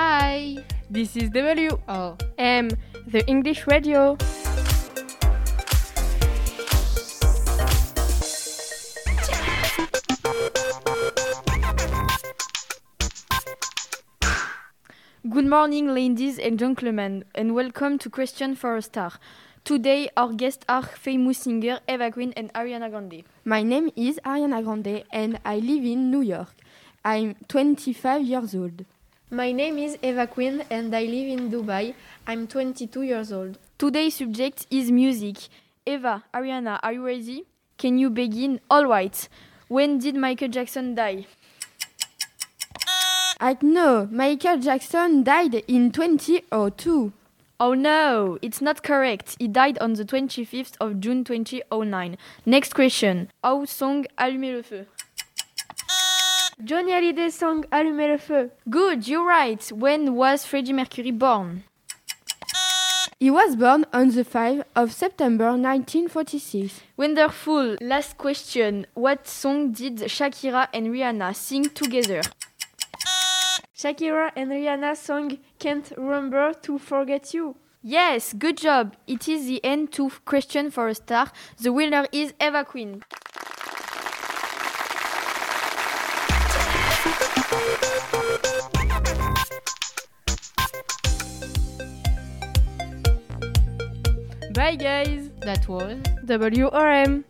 Hi, this is W Oh. The English radio. Good morning, ladies and gentlemen, and welcome to Question for a Star. Today, our guests are famous singer Eva Green and Ariana Grande. My name is Ariana Grande and I live in New York. I'm 25 years old. My name is Eva Quinn and I live in Dubai. I'm 22 years old. Today's subject is music. Eva, Ariana, are you ready? Can you begin? All right. When did Michael Jackson die? I know Michael Jackson died in 2002. Oh no, it's not correct. He died on the 25th of June 2009. Next question. How song Allumer le feu? Johnny Hallyday song Allumer le feu. Good, you're right. When was Freddie Mercury born? He was born on the 5th of September 1946. Wonderful. Last question. What song did Shakira and Rihanna sing together? Shakira and Rihanna song Can't Remember to Forget You. Yes, good job. It is the end to Question for a Star. The winner is Eva Queen. Bye guys. That was WRM.